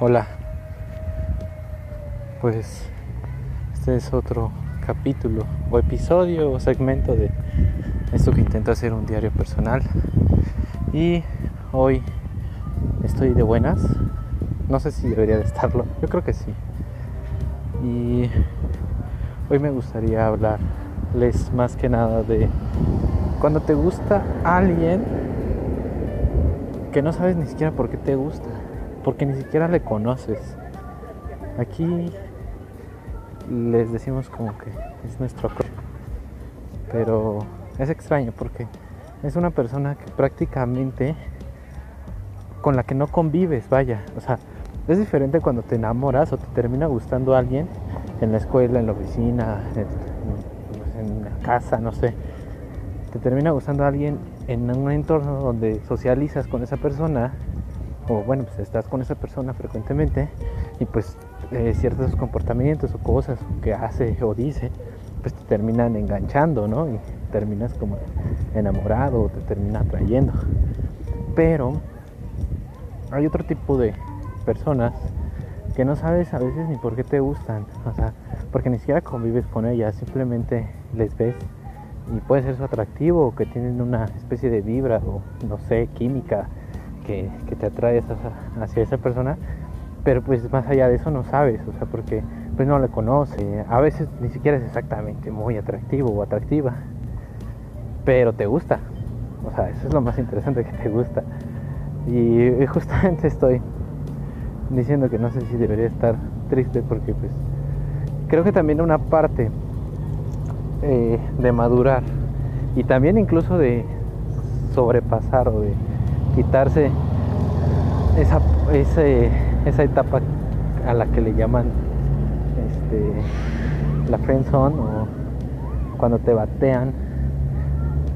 Hola. Pues este es otro capítulo o episodio o segmento de esto que intento hacer un diario personal. Y hoy estoy de buenas. No sé si debería de estarlo. Yo creo que sí. Y hoy me gustaría hablarles más que nada de cuando te gusta alguien que no sabes ni siquiera por qué te gusta, porque ni siquiera le conoces. Aquí les decimos como que es nuestro pero es extraño porque es una persona que prácticamente con la que no convives, vaya, o sea, es diferente cuando te enamoras o te termina gustando alguien en la escuela, en la oficina, en, la casa, no sé. Te termina gustando alguien en un entorno donde socializas con esa persona, o bueno, pues estás con esa persona frecuentemente, y pues eh, ciertos comportamientos o cosas que hace o dice, pues te terminan enganchando, ¿no? Y terminas como enamorado o te termina atrayendo. Pero hay otro tipo de personas que no sabes a veces ni por qué te gustan, o sea, porque ni siquiera convives con ellas, simplemente les ves y puede ser su atractivo o que tienen una especie de vibra o no sé, química que, te atrae hacia esa persona, pero pues más allá de eso no sabes, o sea, porque pues no le conoce, a veces ni siquiera es exactamente muy atractivo o atractiva, pero te gusta, o sea, eso es lo más interesante que te gusta. Y justamente estoy diciendo que no sé si debería estar triste porque pues creo que también una parte eh, de madurar y también incluso de sobrepasar o de quitarse esa, esa etapa a la que le llaman este, la friendzone o cuando te batean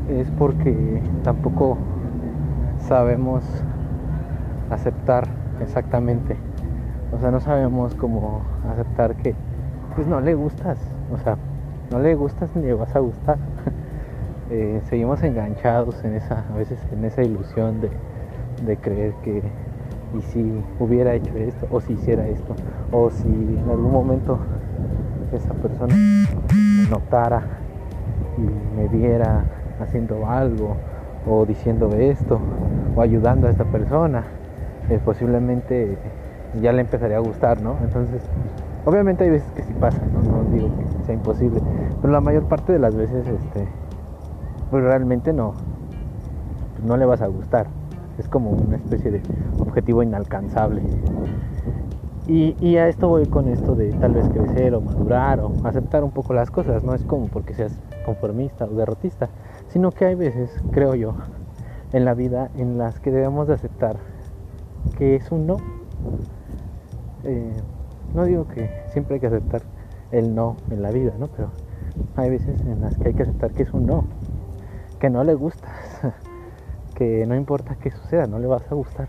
es porque tampoco sabemos aceptar exactamente o sea no sabemos cómo aceptar que pues no le gustas o sea no le gustas ni le vas a gustar. Eh, seguimos enganchados en esa, a veces en esa ilusión de, creer que y si hubiera hecho esto, o si hiciera esto, o si en algún momento esa persona notara y me viera haciendo algo, o diciendo esto, o ayudando a esta persona, eh, posiblemente ya le empezaría a gustar, ¿no? Entonces, obviamente hay veces que sí pasa, ¿no? No digo que sea imposible, pero la mayor parte de las veces, este, pues realmente no, no le vas a gustar. Es como una especie de objetivo inalcanzable. Y, a esto voy con esto de tal vez crecer o madurar o aceptar un poco las cosas. No es como porque seas conformista o derrotista, sino que hay veces, creo yo, en la vida en las que debemos de aceptar que es un no. Eh, no digo que siempre hay que aceptar el no en la vida, ¿no? Pero hay veces en las que hay que aceptar que es un no, que no le gusta, que no importa qué suceda, no le vas a gustar.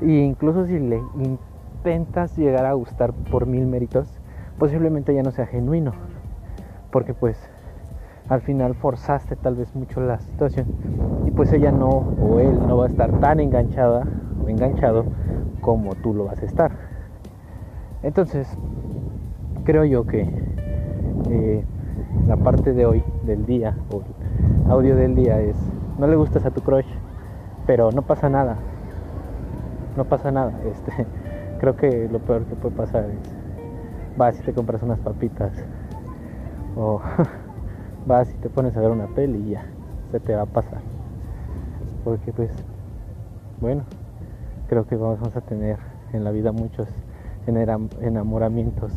E incluso si le intentas llegar a gustar por mil méritos, posiblemente ya no sea genuino, porque pues al final forzaste tal vez mucho la situación y pues ella no o él no va a estar tan enganchada o enganchado como tú lo vas a estar. Entonces, creo yo que eh, la parte de hoy, del día, o el audio del día es, no le gustas a tu crush, pero no pasa nada. No pasa nada. Este, creo que lo peor que puede pasar es, vas y te compras unas papitas, o vas y te pones a ver una peli y ya, se te va a pasar. Porque pues, bueno, creo que vamos a tener en la vida muchos enamoramientos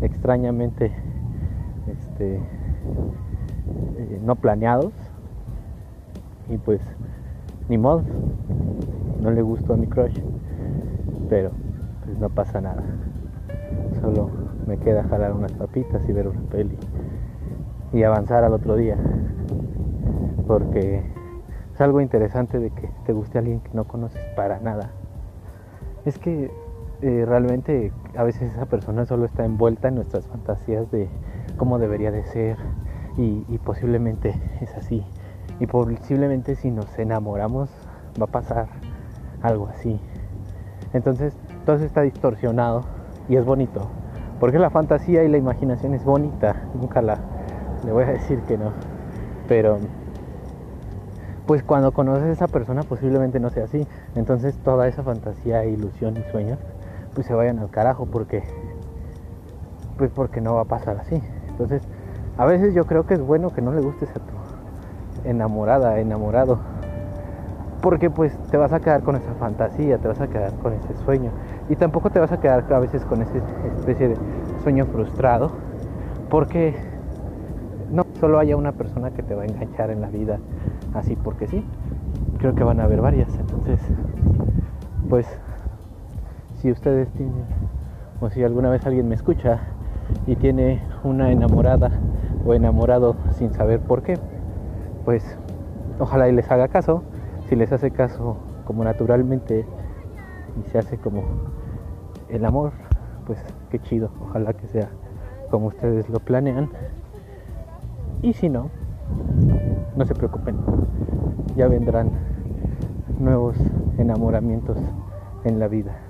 extrañamente este, eh, no planeados y pues ni modo no le gustó a mi crush pero pues no pasa nada solo me queda jalar unas papitas y ver una peli y avanzar al otro día porque es algo interesante de que te guste alguien que no conoces para nada es que eh, realmente a veces esa persona solo está envuelta en nuestras fantasías de cómo debería de ser y, posiblemente es así. Y posiblemente si nos enamoramos va a pasar algo así. Entonces Entonces está distorsionado y es bonito. Porque la fantasía y la imaginación es bonita. Nunca la le voy a decir que no. Pero pues cuando conoces a esa persona posiblemente no sea así. Entonces toda esa fantasía, ilusión y sueños pues se vayan al carajo porque pues porque no va a pasar así. Entonces, a veces yo creo que es bueno que no le gustes a tu enamorada, enamorado. Porque pues te vas a quedar con esa fantasía, te vas a quedar con ese sueño. Y tampoco te vas a quedar a veces con esa especie de sueño frustrado. Porque no solo haya una persona que te va a enganchar en la vida así porque sí. Creo que van a haber varias. Entonces, pues, si ustedes tienen, o si alguna vez alguien me escucha y tiene una enamorada o enamorado sin saber por qué, pues ojalá y les haga caso. Si les hace caso como naturalmente y se hace como el amor, pues qué chido. Ojalá que sea como ustedes lo planean. Y si no, no se preocupen, ya vendrán nuevos enamoramientos en la vida.